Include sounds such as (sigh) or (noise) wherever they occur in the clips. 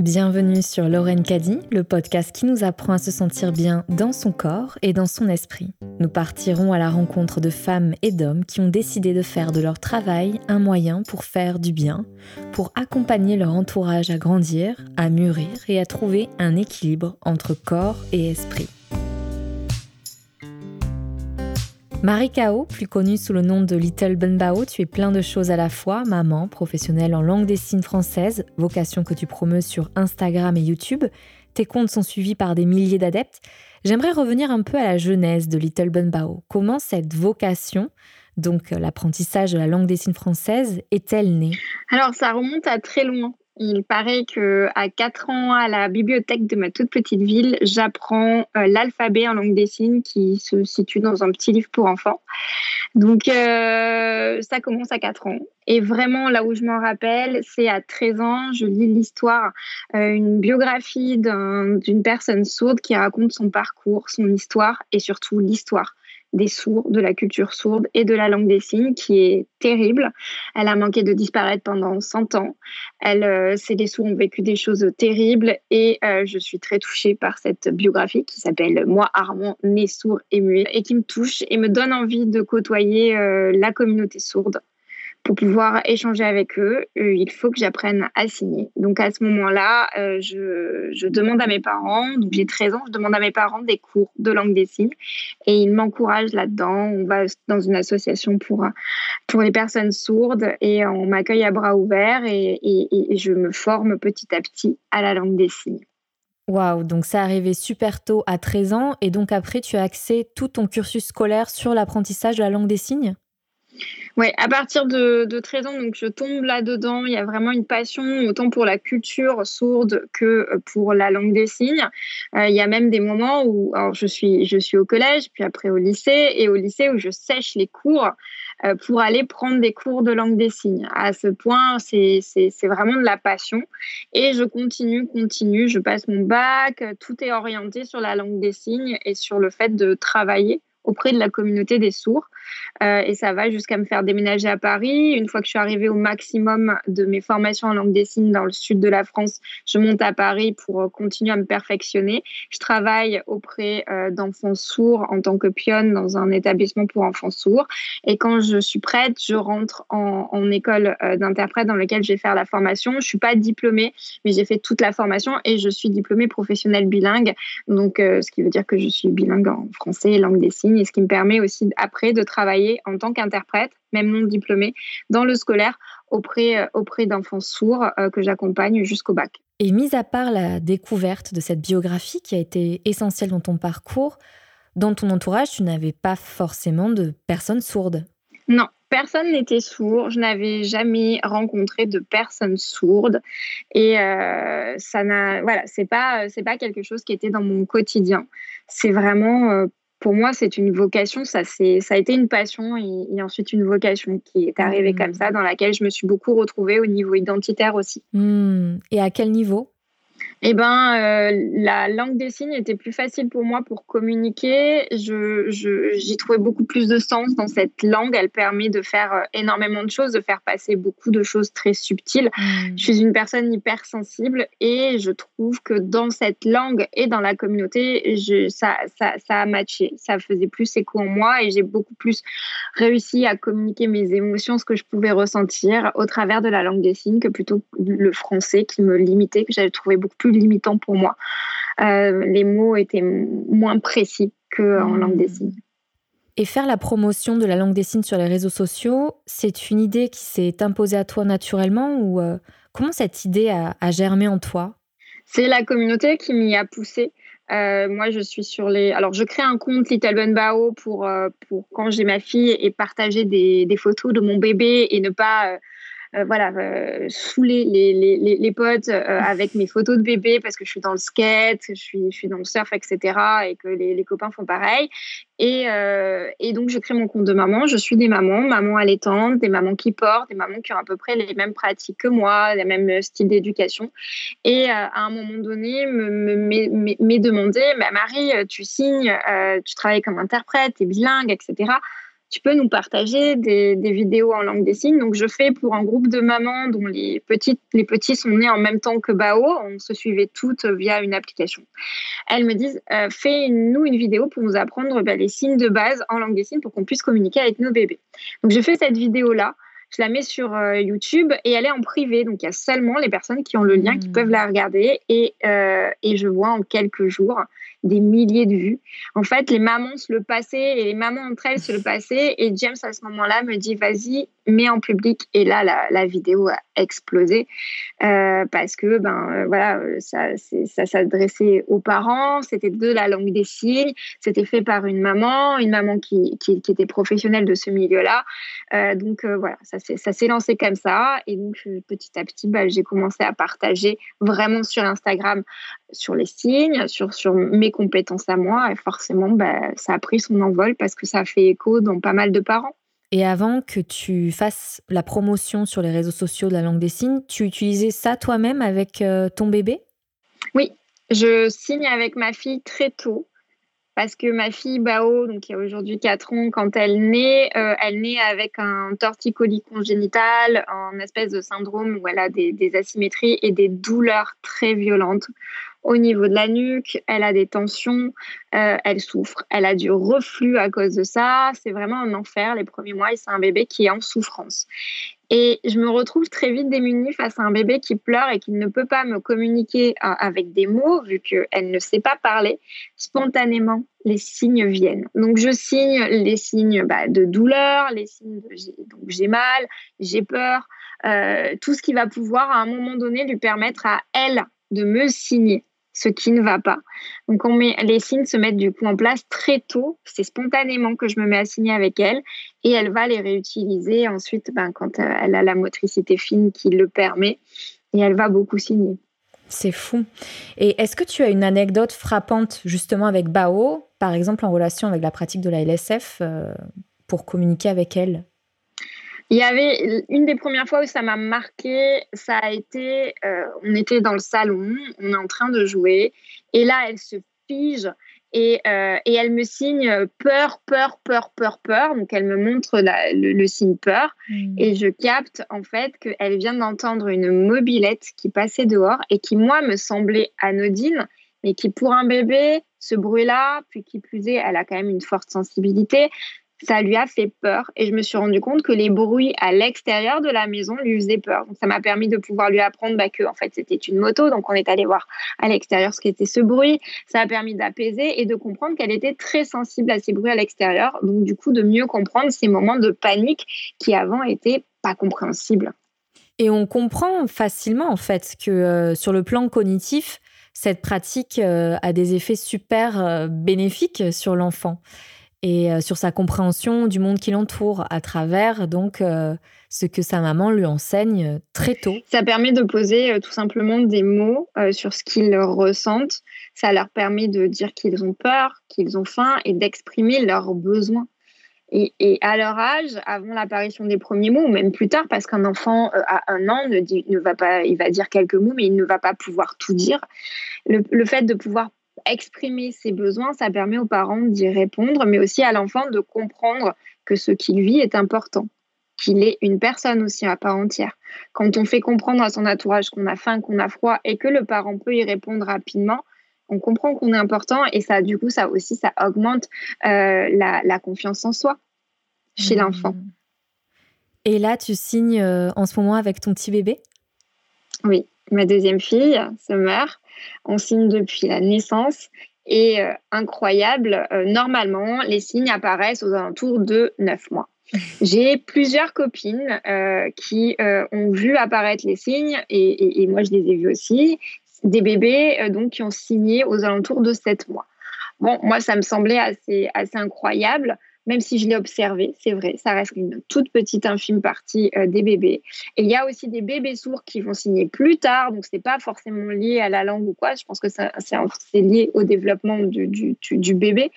Bienvenue sur Lorraine Caddy, le podcast qui nous apprend à se sentir bien dans son corps et dans son esprit. Nous partirons à la rencontre de femmes et d'hommes qui ont décidé de faire de leur travail un moyen pour faire du bien, pour accompagner leur entourage à grandir, à mûrir et à trouver un équilibre entre corps et esprit. Marie Kao, plus connue sous le nom de Little Bunbao, tu es plein de choses à la fois, maman, professionnelle en langue des signes française, vocation que tu promeus sur Instagram et YouTube. Tes comptes sont suivis par des milliers d'adeptes. J'aimerais revenir un peu à la genèse de Little Bunbao. Comment cette vocation, donc l'apprentissage de la langue des signes française, est-elle née? Alors ça remonte à très loin. Il paraît que à 4 ans, à la bibliothèque de ma toute petite ville, j'apprends euh, l'alphabet en langue des signes qui se situe dans un petit livre pour enfants. Donc, euh, ça commence à 4 ans. Et vraiment, là où je m'en rappelle, c'est à 13 ans, je lis l'histoire, euh, une biographie d'une personne sourde qui raconte son parcours, son histoire et surtout l'histoire des sourds, de la culture sourde et de la langue des signes qui est terrible. Elle a manqué de disparaître pendant 100 ans. Elle, euh, les sourds ont vécu des choses terribles et euh, je suis très touchée par cette biographie qui s'appelle Moi Armand, né sourd et muet et qui me touche et me donne envie de côtoyer euh, la communauté sourde pour pouvoir échanger avec eux, euh, il faut que j'apprenne à signer. Donc à ce moment-là, euh, je, demande à mes parents, j'ai 13 ans, je demande à mes parents des cours de langue des signes et ils m'encouragent là-dedans. On va dans une association pour, pour les personnes sourdes et on m'accueille à bras ouverts et, je me forme petit à petit à la langue des signes. Waouh, donc ça arrivé super tôt à 13 ans et donc après tu as axé tout ton cursus scolaire sur l'apprentissage de la langue des signes? Oui, à partir de, de, 13 ans, donc je tombe là-dedans. Il y a vraiment une passion, autant pour la culture sourde que euh, pour la langue des signes. Euh, il y a même des moments où je, suis, je suis au collège, puis après au lycée, et au lycée où je sèche les cours euh, pour aller prendre des cours de langue des signes. À ce point, c'est vraiment de la passion. Et je continue, continue, je passe mon bac, tout est orienté sur la langue des signes et sur le fait de travailler auprès de la communauté des sourds. Euh, et ça va jusqu'à me faire déménager à Paris. Une fois que je suis arrivée au maximum de mes formations en langue des signes dans le sud de la France, je monte à Paris pour euh, continuer à me perfectionner. Je travaille auprès euh, d'enfants sourds en tant que pionne dans un établissement pour enfants sourds. Et quand je suis prête, je rentre en, école d'interprète dans laquelle je vais faire la formation. Je suis pas diplômée, mais j'ai fait toute la formation et je suis diplômée professionnelle bilingue. Donc, ce qui veut dire que je suis bilingue en français et langue des signes et ce qui me permet aussi après de travailler en tant qu'interprète, même non diplômée, dans le scolaire auprès, euh, auprès d'enfants sourds euh, que j'accompagne jusqu'au bac. Et mis à part la découverte de cette biographie qui a été essentielle dans ton parcours, dans ton entourage, tu n'avais pas forcément de personnes sourdes. Non, personne n'était sourd. Je n'avais jamais rencontré de personnes sourdes. Et euh, ça n'a, voilà, c'est pas, c'est pas quelque chose qui était dans mon quotidien. C'est vraiment pour moi, c'est une vocation. Ça, c'est, ça a été une passion et, ensuite une vocation qui est arrivée comme mmh. ça, dans laquelle je me suis beaucoup retrouvée au niveau identitaire aussi. Mmh. Et à quel niveau? Eh ben, euh, la langue des signes était plus facile pour moi pour communiquer. Je, j'y trouvais beaucoup plus de sens dans cette langue. Elle permet de faire euh, énormément de choses, de faire passer beaucoup de choses très subtiles. Mmh. Je suis une personne hypersensible et je trouve que dans cette langue et dans la communauté, je, ça, ça, ça a matché. Ça faisait plus écho en moi et j'ai beaucoup plus réussi à communiquer mes émotions, ce que je pouvais ressentir au travers de la langue des signes que plutôt le français qui me limitait, que j'avais trouvé beaucoup plus limitant pour moi. Euh, les mots étaient moins précis qu'en langue des signes. Et faire la promotion de la langue des signes sur les réseaux sociaux, c'est une idée qui s'est imposée à toi naturellement ou euh, comment cette idée a, germé en toi? C'est la communauté qui m'y a poussé. Euh, moi, je suis sur les. Alors, je crée un compte Little Bun Bao pour, pour quand j'ai ma fille et partager des, des, photos de mon bébé et ne pas euh, voilà, euh, saouler les, les, les, potes euh, (laughs) avec mes photos de bébé parce que je suis dans le skate, je suis, je suis dans le surf, etc. et que les, les copains font pareil. Et, et, donc, je crée mon compte de maman. Je suis des mamans, mamans allaitantes, des mamans qui portent, des mamans qui ont à peu près les mêmes pratiques que moi, les mêmes styles d'éducation. Et à un moment donné, m'est demandé, bah, Marie, tu signes, tu travailles comme interprète, tu es bilingue, etc tu peux nous partager des, vidéos en langue des signes. Donc, je fais pour un groupe de mamans dont les, petites, les petits sont nés en même temps que Bao. On se suivait toutes via une application. Elles me disent, euh, fais-nous une vidéo pour nous apprendre bah, les signes de base en langue des signes pour qu'on puisse communiquer avec nos bébés. Donc, je fais cette vidéo-là je la mets sur euh, YouTube et elle est en privé. Donc, il y a seulement les personnes qui ont le lien qui mmh. peuvent la regarder. Et, euh, et je vois en quelques jours des milliers de vues. En fait, les mamans se le passaient et les mamans entre elles se le passaient. Et James, à ce moment-là, me dit vas-y, mets en public. Et là, la, vidéo a explosé euh, parce que ben euh, voilà, ça, s'adressait aux parents. C'était de la langue des signes. C'était fait par une maman, une maman qui, qui, était professionnelle de ce milieu-là. Euh, donc voilà, ça s'est lancé comme ça. Et donc petit à petit, bah, j'ai commencé à partager vraiment sur Instagram sur les signes, sur, sur mes compétences à moi. Et forcément, bah, ça a pris son envol parce que ça a fait écho dans pas mal de parents. Et avant que tu fasses la promotion sur les réseaux sociaux de la langue des signes, tu utilisais ça toi-même avec euh, ton bébé? Oui, je signe avec ma fille très tôt parce que ma fille Bao, donc qui a aujourd'hui 4 ans, quand elle naît, euh, elle naît avec un torticolis congénital, un espèce de syndrome où elle a des, des asymétries et des douleurs très violentes au niveau de la nuque, elle a des tensions, euh, elle souffre, elle a du reflux à cause de ça. C'est vraiment un enfer les premiers mois et c'est un bébé qui est en souffrance. Et je me retrouve très vite démunie face à un bébé qui pleure et qui ne peut pas me communiquer euh, avec des mots vu qu'elle ne sait pas parler. Spontanément, les signes viennent. Donc je signe les signes bah, de douleur, les signes de j'ai mal, j'ai peur, euh, tout ce qui va pouvoir à un moment donné lui permettre à elle de me signer ce qui ne va pas. Donc on met, les signes se mettent du coup en place très tôt. C'est spontanément que je me mets à signer avec elle et elle va les réutiliser ensuite ben, quand euh, elle a la motricité fine qui le permet et elle va beaucoup signer. C'est fou. Et est-ce que tu as une anecdote frappante justement avec Bao, par exemple en relation avec la pratique de la LSF, euh, pour communiquer avec elle? Il y avait une des premières fois où ça m'a marqué, ça a été, euh, on était dans le salon, on est en train de jouer, et là elle se fige et, euh, et elle me signe peur, peur, peur, peur, peur. Donc elle me montre le, signe peur, hmm. et je capte en fait qu'elle vient d'entendre une mobilette qui passait dehors et qui moi me semblait anodine, mais qui pour un bébé, ce bruit-là, puis qui plus est, elle a quand même une forte sensibilité ça lui a fait peur et je me suis rendu compte que les bruits à l'extérieur de la maison lui faisaient peur. Donc ça m'a permis de pouvoir lui apprendre bah, que en fait c'était une moto, donc on est allé voir à l'extérieur ce qu'était ce bruit. Ça a permis d'apaiser et de comprendre qu'elle était très sensible à ces bruits à l'extérieur, donc du coup de mieux comprendre ces moments de panique qui avant étaient pas compréhensibles. Et on comprend facilement en fait que euh, sur le plan cognitif, cette pratique euh, a des effets super euh, bénéfiques sur l'enfant et euh, sur sa compréhension du monde qui l'entoure à travers donc euh, ce que sa maman lui enseigne euh, très tôt. Ça permet de poser tout simplement des mots sur ce qu'ils ressentent. Ça leur permet de dire qu'ils ont peur, qu'ils ont faim et d'exprimer leurs besoins. Et, à leur âge, avant l'apparition des premiers mots, ou même plus tard, parce qu'un enfant à un an ne, va pas, il va dire quelques mots, mais il ne va pas pouvoir tout dire. Le, le fait de pouvoir exprimer ses besoins, ça permet aux parents d'y répondre, mais aussi à l'enfant de comprendre que ce qu'il vit est important, qu'il est une personne aussi à part entière. Quand on fait comprendre à son entourage qu'on a faim, qu'on a froid et que le parent peut y répondre rapidement, on comprend qu'on est important et ça, du coup, ça aussi, ça augmente euh, la, confiance en soi chez mmh. l'enfant. Et là, tu signes euh, en ce moment avec ton petit bébé? Oui, ma deuxième fille, Summer. On signe depuis la naissance et euh, incroyable, euh, normalement, les signes apparaissent aux alentours de 9 mois. (laughs) J'ai plusieurs copines euh, qui ont vu apparaître les signes et, moi je les ai vus aussi, des bébés donc qui ont signé aux alentours de 7 mois. Bon, moi ça me semblait assez, assez incroyable même si je l'ai observé, c'est vrai, ça reste une toute petite infime partie euh, des bébés. Et il y a aussi des bébés sourds qui vont signer plus tard, donc c'est pas forcément lié à la langue ou quoi. Je pense que c'est lié au développement du, bébé.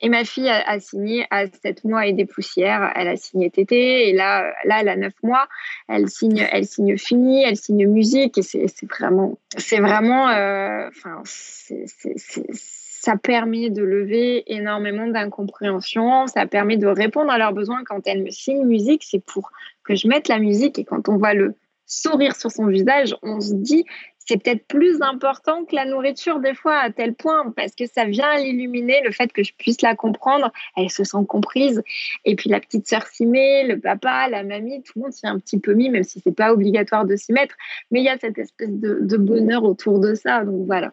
Et ma fille a, signé à 7 mois et des poussières. Elle a signé tété et là, là, elle a 9 mois. Elle signe, elle signe fini, elle signe musique et c'est vraiment, c'est vraiment, euh, ça permet de lever énormément d'incompréhension, ça permet de répondre à leurs besoins. Quand elle me signe musique, c'est pour que je mette la musique. Et quand on voit le sourire sur son visage, on se dit c'est peut-être plus important que la nourriture des fois à tel point parce que ça vient l'illuminer le fait que je puisse la comprendre, elle se sent comprise. Et puis la petite sœur s'y met, le papa, la mamie, tout le monde s'y est un petit peu mis même si c'est pas obligatoire de s'y mettre, mais il y a cette espèce de, bonheur autour de ça. Donc voilà.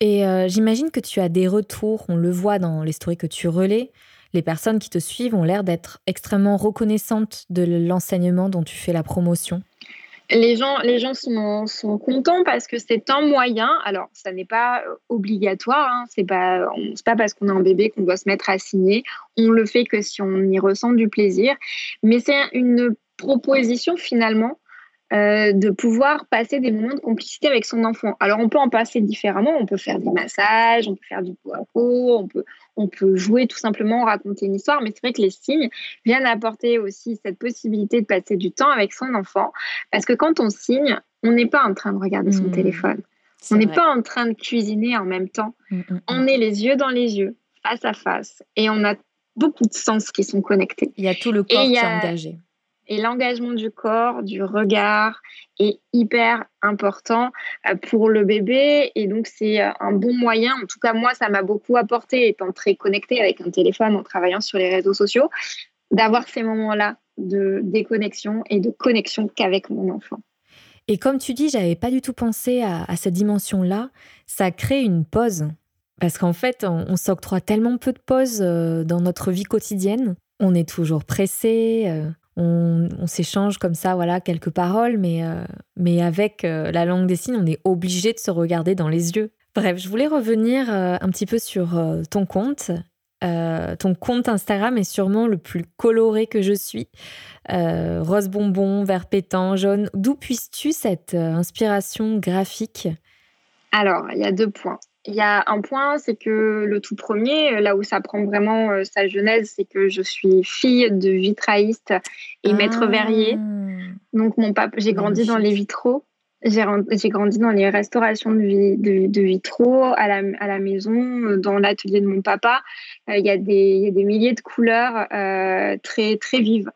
Et euh, j'imagine que tu as des retours, on le voit dans les stories que tu relais. Les personnes qui te suivent ont l'air d'être extrêmement reconnaissantes de l'enseignement dont tu fais la promotion les gens, les gens sont, contents parce que c'est un moyen. Alors, ça n'est pas euh, obligatoire. Hein, c'est pas, pas parce qu'on a un bébé qu'on doit se mettre à signer. On le fait que si on y ressent du plaisir. Mais c'est une proposition finalement euh, de pouvoir passer des moments de complicité avec son enfant. Alors, on peut en passer différemment. On peut faire des massages, on peut faire du pot à pot, on peut, on peut jouer tout simplement, raconter une histoire. Mais c'est vrai que les signes viennent apporter aussi cette possibilité de passer du temps avec son enfant. Parce que quand on signe, on n'est pas en train de regarder son mmh. téléphone. On n'est pas en train de cuisiner en même temps. Mmh, mmh, on est les yeux dans les yeux, face à face. Et on a beaucoup de sens qui sont connectés. Il y a tout le corps qui est engagé. Et l'engagement du corps, du regard est hyper important euh, pour le bébé. Et donc, c'est euh, un bon moyen. En tout cas, moi, ça m'a beaucoup apporté, étant très connectée avec un téléphone, en travaillant sur les réseaux sociaux, d'avoir ces moments-là de déconnexion et de connexion qu'avec mon enfant. Et comme tu dis, j'avais pas du tout pensé à, cette dimension-là. Ça crée une pause. Parce qu'en fait, on, s'octroie tellement peu de pauses euh, dans notre vie quotidienne. On est toujours pressé, on, s'échange comme ça, voilà, quelques paroles, mais, euh, mais avec euh, la langue des signes, on est obligé de se regarder dans les yeux. Bref, je voulais revenir euh, un petit peu sur ton compte. ton compte Instagram est sûrement le plus coloré que je suis. rose bonbon, vert pétant, jaune. D'où puisses-tu cette inspiration graphique? Alors, il y a deux points. Il y a un point, c'est que le tout premier, euh, là où ça prend vraiment euh, sa genèse, c'est que je suis fille de vitrailliste et maître ah. verrier. Donc mon papa, j'ai grandi dans les vitraux. J'ai grandi dans les restaurations de, de, vitraux à la, à la, maison, euh, dans l'atelier de mon papa. Il y, a des, y, a des milliers de couleurs très, très vives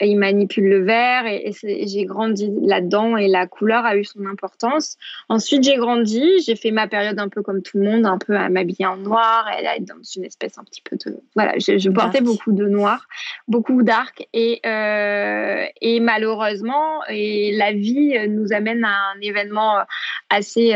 il manipule le verre et, j'ai grandi là-dedans et la couleur a eu son importance. Ensuite, j'ai grandi, j'ai fait ma période un peu comme tout le monde, un peu à m'habiller en noir et à être dans une espèce un petit peu de... Voilà, je, portais beaucoup de noir, beaucoup d'arc et, euh, et malheureusement, et la vie nous amène à un événement assez,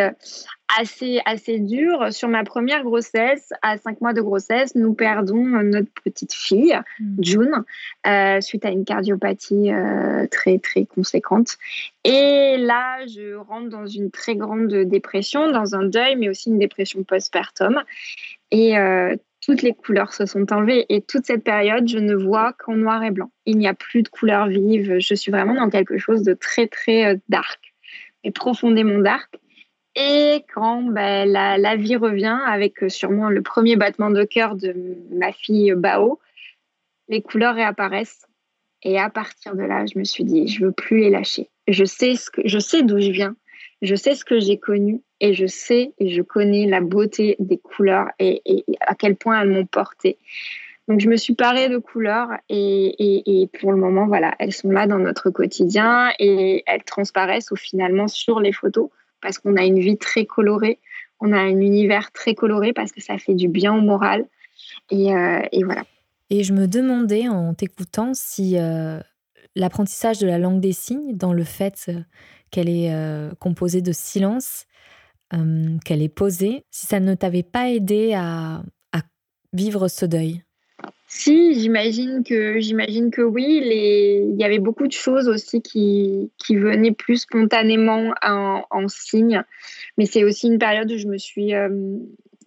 assez, assez dur. Sur ma première grossesse, à cinq mois de grossesse, nous perdons notre petite fille, hmm. June, euh, suite à une cardiopathie euh, très, très conséquente. Et là, je rentre dans une très grande dépression, dans un deuil, mais aussi une dépression postpartum. Et euh, toutes les couleurs se sont enlevées. Et toute cette période, je ne vois qu'en noir et blanc. Il n'y a plus de couleurs vives. Je suis vraiment dans quelque chose de très, très dark, et profondément dark. Et quand ben, la, vie revient avec euh, sûrement le premier battement de cœur de ma fille Bao, les couleurs réapparaissent. Et à partir de là, je me suis dit, je veux plus les lâcher. Je sais sais d'où je viens, je sais ce que j'ai connu, et je sais et je connais la beauté des couleurs et, à quel point elles m'ont porté. Donc je me suis parée de couleurs et, et, pour le moment, voilà, elles sont là dans notre quotidien et elles transparaissent au finalement sur les photos parce qu'on a une vie très colorée, on a un univers très coloré parce que ça fait du bien au moral. Et, euh, voilà. Et je me demandais en t'écoutant si euh, l'apprentissage de la langue des signes, dans le fait euh, qu'elle est composée de silence, qu'elle est posée, si ça ne t'avait pas aidé à vivre ce deuil? Si, j'imagine que j'imagine que oui. Il y avait beaucoup de choses aussi qui, qui venaient plus spontanément en, en signe. Mais c'est aussi une période où je me suis euh,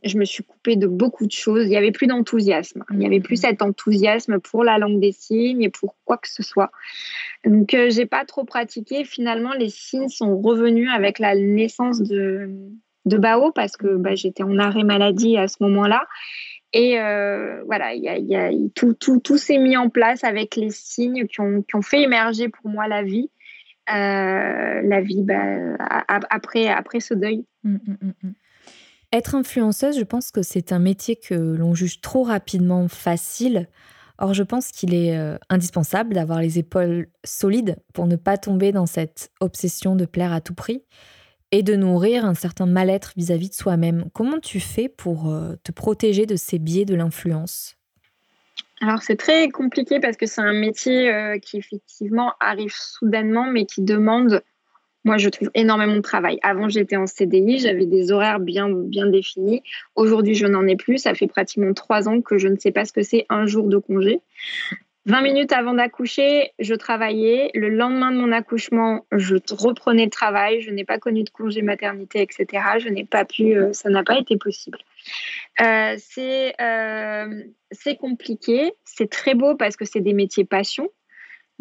je me suis coupée de beaucoup de choses. Il n'y avait plus d'enthousiasme. Il n'y avait plus mmh. cet enthousiasme pour la langue des signes et pour quoi que ce soit. Donc, euh, j'ai pas trop pratiqué. Finalement, les signes sont revenus avec la naissance de, de Bao parce que bah, j'étais en arrêt maladie à ce moment-là. Et euh, voilà, tout, s'est mis en place avec les signes qui ont, fait émerger pour moi la vie. Euh, la vie bah, après, après ce deuil. Mmh, mmh, mmh, Être influenceuse, je pense que c'est un métier que l'on juge trop rapidement facile. Or, je pense qu'il est euh, indispensable d'avoir les épaules solides pour ne pas tomber dans cette obsession de plaire à tout prix et de nourrir un certain mal-être vis-à-vis de soi-même. Comment tu fais pour euh, te protéger de ces biais de l'influence? Alors c'est très compliqué parce que c'est un métier euh, qui effectivement arrive soudainement mais qui demande moi, je trouve énormément de travail. Avant, j'étais en CDI, j'avais des horaires bien, bien définis. Aujourd'hui, je n'en ai plus. Ça fait pratiquement trois ans que je ne sais pas ce que c'est un jour de congé. 20 minutes avant d'accoucher, je travaillais. Le lendemain de mon accouchement, je reprenais le travail. Je n'ai pas connu de congé maternité, etc. Je n'ai pas pu, euh, ça n'a pas été possible. Euh, euh, c'est compliqué. C'est très beau parce que c'est des métiers passion.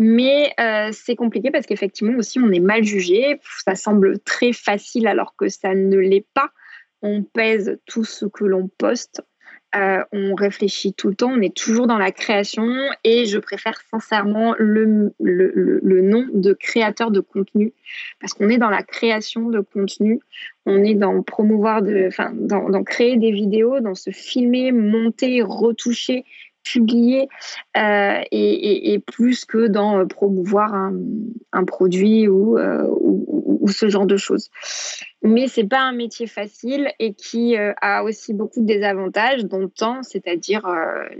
Mais c'est compliqué parce qu'effectivement aussi on est mal jugé. Ça semble très facile alors que ça ne l'est pas. On pèse tout ce que l'on poste. Euh, on réfléchit tout le temps, on est toujours dans la création et je préfère sincèrement le, le, le, nom de créateur de contenu. Parce qu'on est dans la création de contenu, on est dans promouvoir, de, enfin, dans, dans créer des vidéos, dans se filmer, monter, retoucher, publier euh, et, plus que dans euh, promouvoir un, produit euh, ou, ou, ce genre de choses. Mais c'est pas un métier facile et qui a aussi beaucoup de désavantages, dont temps, c'est-à-dire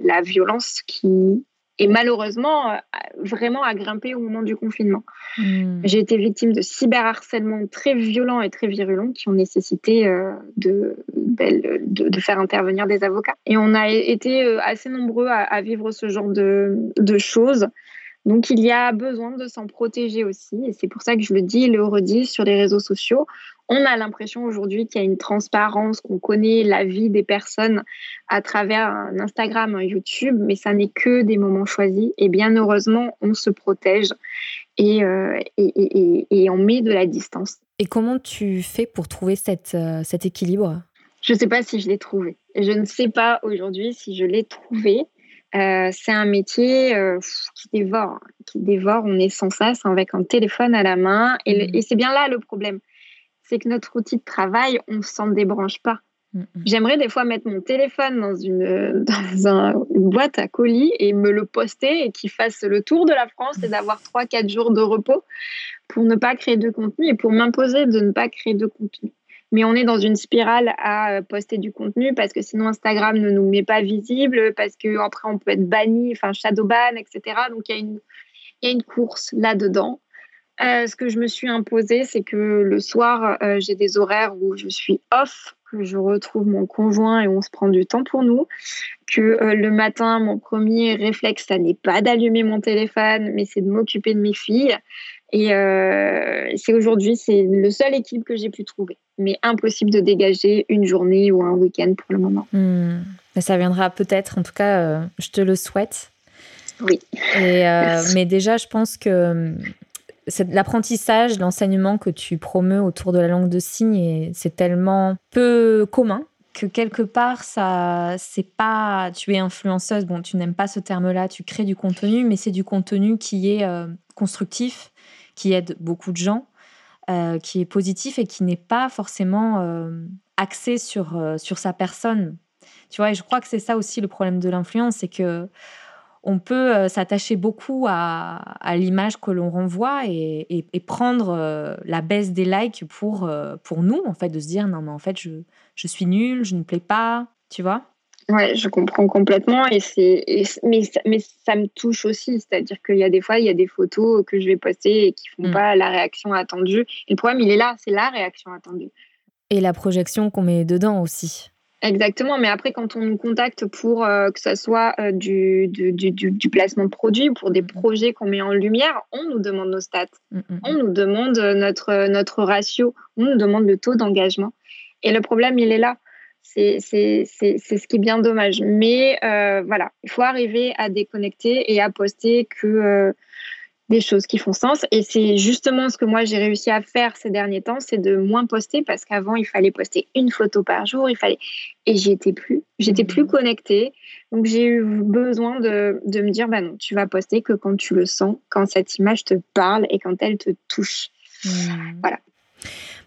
la violence qui et malheureusement euh, vraiment à grimper au moment du confinement. Hmm. J'ai été victime de cyberharcèlement très violents et très virulents qui ont nécessité euh, de, de, faire intervenir des avocats. Et on a été euh, assez nombreux à, vivre ce genre de, de choses. Donc il y a besoin de s'en protéger aussi, et c'est pour ça que je le dis et le redis sur les réseaux sociaux. On a l'impression aujourd'hui qu'il y a une transparence, qu'on connaît la vie des personnes à travers un Instagram, un YouTube, mais ça n'est que des moments choisis. Et bien heureusement, on se protège et, euh, et, on met de la distance. Et comment tu fais pour trouver cette, euh, cet équilibre? Je ne sais pas si je l'ai trouvé. Je ne sais pas aujourd'hui si je l'ai trouvé. Euh, c'est un métier euh, qui dévore, qui dévore. On est sans cesse avec un téléphone à la main. Mmh. Et, c'est bien là le problème. C'est que notre outil de travail, on ne s'en débranche pas. Mmh, mmh. J'aimerais des fois mettre mon téléphone dans, une, (laughs) dans une boîte à colis et me le poster et qu'il fasse le tour de la France et d'avoir 3-4 jours de repos pour ne pas créer de contenu et pour m'imposer de ne pas créer de contenu mais on est dans une spirale à euh, poster du contenu parce que sinon Instagram ne nous met pas visible, parce que après on peut être banni, enfin shadow ban, etc. Donc il y a une course là-dedans. Euh, ce que je me suis imposé, c'est que le soir, euh, j'ai des horaires où je suis off, que je retrouve mon conjoint et on se prend du temps pour nous. Que le matin, mon premier réflexe, ça n'est pas d'allumer mon téléphone, mais c'est de m'occuper de mes filles. Et euh, c'est aujourd'hui, c'est le seul équilibre que j'ai pu trouver. Mais impossible de dégager une journée ou un week-end pour le moment. Hmm. Mais ça viendra peut-être, en tout cas, euh, je te le souhaite. Oui. Et, euh, mais déjà, je pense que l'apprentissage, l'enseignement que tu promeus autour de la langue de signes, c'est tellement peu commun que quelque part, ça, c'est pas, tu es influenceuse, bon, tu n'aimes pas ce terme-là, tu crées du contenu, mais c'est du contenu qui est constructif, qui aide beaucoup de gens, euh, qui est positif et qui n'est pas forcément euh, axé sur, euh, sur sa personne. Tu vois, et je crois que c'est ça aussi le problème de l'influence, c'est que on peut s'attacher beaucoup à, à l'image que l'on renvoie et, et, prendre la baisse des likes pour, pour nous, en fait, de se dire non, mais en fait, je, je suis nulle, je ne plais pas, tu vois? Ouais, je comprends complètement et c'est mais ça, mais ça me touche aussi, c'est-à-dire qu'il y a des fois il y a des photos que je vais poster et qui font mm. pas la réaction attendue. Et le problème il est là, c'est la réaction attendue. Et la projection qu'on met dedans aussi. Exactement, mais après quand on nous contacte pour euh, que ce soit euh, du, du, du, du, placement de produits, pour des mm. projets qu'on met en lumière, on nous demande nos stats, mm, on nous demande notre, notre ratio, on nous demande le taux d'engagement. Et le problème il est là c'est ce qui est bien dommage. Mais euh, voilà, il faut arriver à déconnecter et à poster que euh, des choses qui font sens. Et c'est justement ce que moi j'ai réussi à faire ces derniers temps, c'est de moins poster parce qu'avant il fallait poster une photo par jour, il fallait et j'y étais plus, j'étais plus mmh. connectée. Donc j'ai eu besoin de, de, me dire bah non, tu vas poster que quand tu le sens, quand cette image te parle et quand elle te touche. Mmh. Voilà.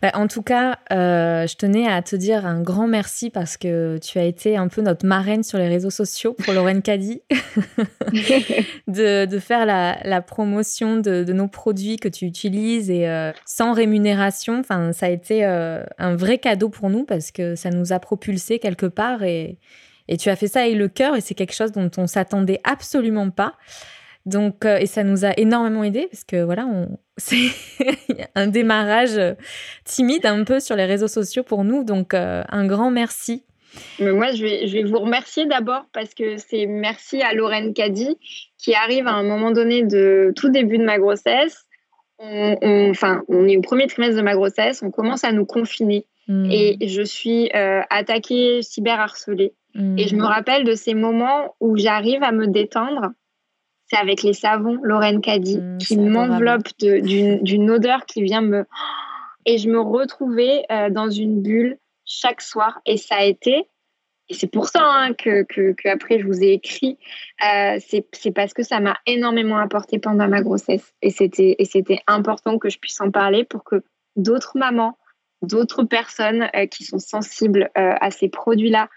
Bah, en tout cas, euh, je tenais à te dire un grand merci parce que tu as été un peu notre marraine sur les réseaux sociaux pour Lorraine Caddy, (laughs) de, faire la, promotion de, nos produits que tu utilises et euh, sans rémunération. Enfin, ça a été euh, un vrai cadeau pour nous parce que ça nous a propulsé quelque part et, et tu as fait ça avec le cœur et c'est quelque chose dont on s'attendait absolument pas. Donc, et ça nous a énormément aidé parce que voilà, on, (laughs) c'est un démarrage euh, timide un peu sur les réseaux sociaux pour nous. Donc, euh, un grand merci. Mais moi, je vais, je vais vous remercier d'abord parce que c'est merci à Lorraine Caddy qui arrive à un moment donné de tout début de ma grossesse. On, enfin, on est au premier trimestre de ma grossesse, on commence à nous confiner hmm. et je suis euh, attaquée, cyberharcelée. Hmm. Et je me rappelle de ces moments où j'arrive à me détendre c'est avec les savons Lorraine Caddy mmh, qui m'enveloppe d'une odeur qui vient me et je me retrouvais euh, dans une bulle chaque soir et ça a été et c'est pour ça hein, que, que, après je vous ai écrit euh, c'est parce que ça m'a énormément apporté pendant ma grossesse. Et c'était et c'était important que je puisse en parler pour que d'autres mamans d'autres personnes euh, qui sont sensibles à ces produits là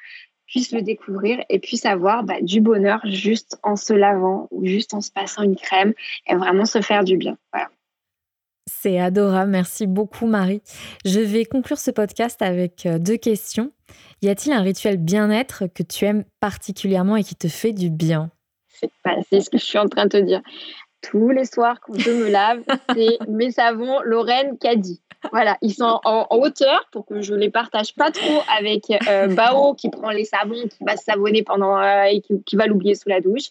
puissent le découvrir et puissent avoir bah, du bonheur juste en se lavant ou juste en se passant une crème et vraiment se faire du bien. Voilà. C'est adorable, merci beaucoup Marie. Je vais conclure ce podcast avec euh, deux questions. Y a-t-il un rituel bien-être que tu aimes particulièrement et qui te fait du bien? C'est ce que je suis en train de te dire. Tous les soirs quand je me lave, c'est (laughs) mes savons Lorraine Caddy. Voilà, ils sont en, hauteur pour que je les partage pas trop avec euh, (laughs) Bao qui prend les savons, qui va se savonner pendant euh, et qui, va l'oublier sous la douche.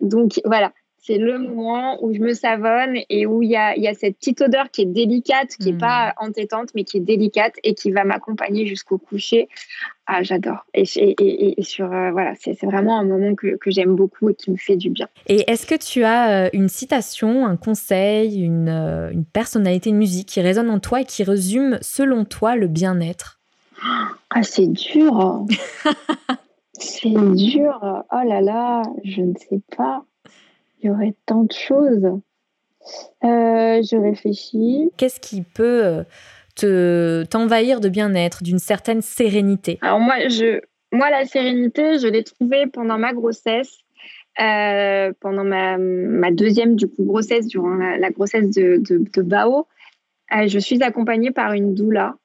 Donc voilà, c'est le moment où je me savonne et où il y a, y a, cette petite odeur qui est délicate, qui n'est pas hmm. entêtante, mais qui est délicate et qui va m'accompagner jusqu'au coucher. Ah, j'adore. Et, et, sur, euh, voilà, c'est vraiment un moment que, que j'aime beaucoup et qui me fait du bien. Et est-ce que tu as euh, une citation, un conseil, une, euh, une personnalité, une musique qui résonne en toi et qui résume, selon toi, le bien-être? Ah, c'est dur. (laughs) c'est dur. Oh là là, je ne sais pas. Il y aurait tant de choses. Euh, je réfléchis. Qu'est-ce qui peut euh, te t'envahir de bien-être, d'une certaine sérénité? Alors moi, je, moi, la sérénité, je l'ai trouvée pendant ma grossesse, euh, pendant ma, ma, deuxième du coup grossesse, durant la, grossesse de, de, Bao. je suis accompagnée par une doula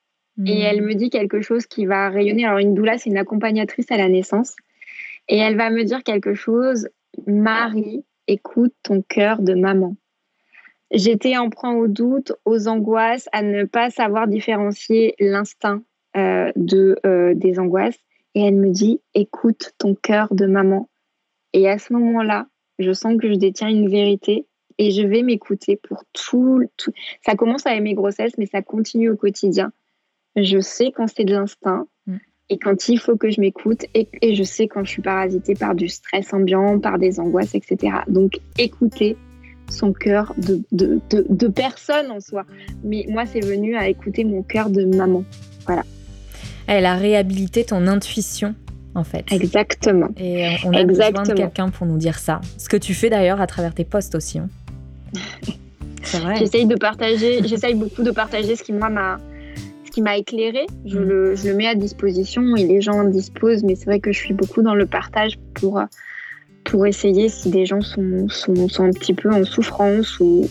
et hmm. elle me dit quelque chose qui va rayonner. Alors une doula, c'est une accompagnatrice à la naissance et elle va me dire quelque chose. Marie, écoute ton cœur de maman. J'étais en prend au doute, aux angoisses, à ne pas savoir différencier l'instinct euh, de, euh, des angoisses. Et elle me dit, écoute ton cœur de maman. Et à ce moment-là, je sens que je détiens une vérité et je vais m'écouter pour tout, tout. Ça commence avec mes grossesses, mais ça continue au quotidien. Je sais quand c'est de l'instinct, et quand il faut que je m'écoute et, je sais quand je suis parasitée par du stress ambiant, par des angoisses, etc. Donc écouter son cœur de, de, de, personne en soi. Mais moi, c'est venu à écouter mon cœur de maman. Voilà. Elle a réhabilité ton intuition, en fait. Exactement. Et on a besoin de quelqu'un pour nous dire ça. Ce que tu fais d'ailleurs à travers tes posts aussi. Hein. (laughs) C'est vrai. J'essaye de partager, j'essaye beaucoup de partager ce qui, moi, m'a qui m'a éclairé. Je, mm. le, je, le, mets à disposition et les gens en disposent, mais c'est vrai que je suis beaucoup dans le partage pour, pour essayer si des gens sont, sont, sont un petit peu en souffrance ou,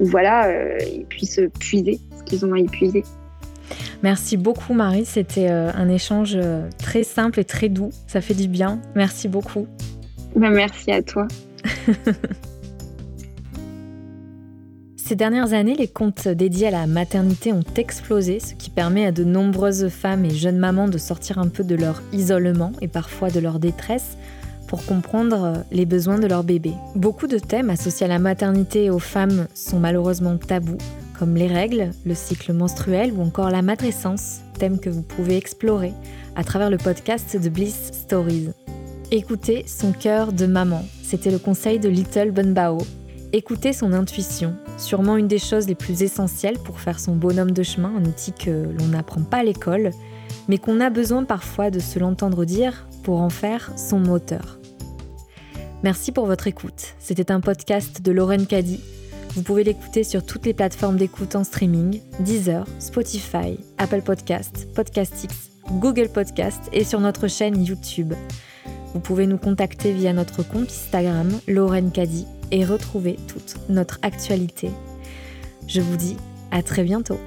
voilà, euh, ils puissent puiser ce qu'ils ont à épuiser. Merci beaucoup Marie, c'était euh, un échange euh, très simple et très doux, ça fait du bien. Merci beaucoup. Ben, merci à toi. (laughs) Ces dernières années, les comptes dédiés à la maternité ont explosé, ce qui permet à de nombreuses femmes et jeunes mamans de sortir un peu de leur isolement et parfois de leur détresse pour comprendre les besoins de leur bébé. Beaucoup de thèmes associés à la maternité et aux femmes sont malheureusement tabous, comme les règles, le cycle menstruel ou encore la matrescence, thème que vous pouvez explorer à travers le podcast de Bliss Stories. Écoutez son cœur de maman, c'était le conseil de Little Bunbao, Écouter son intuition, sûrement une des choses les plus essentielles pour faire son bonhomme de chemin, un outil que l'on n'apprend pas à l'école, mais qu'on a besoin parfois de se l'entendre dire pour en faire son moteur. Merci pour votre écoute. C'était un podcast de Lauren Caddy. Vous pouvez l'écouter sur toutes les plateformes d'écoute en streaming, Deezer, Spotify, Apple Podcasts, Podcastix, Google Podcasts et sur notre chaîne YouTube. Vous pouvez nous contacter via notre compte Instagram, Lauren Caddy et retrouvez toute notre actualité. Je vous dis à très bientôt.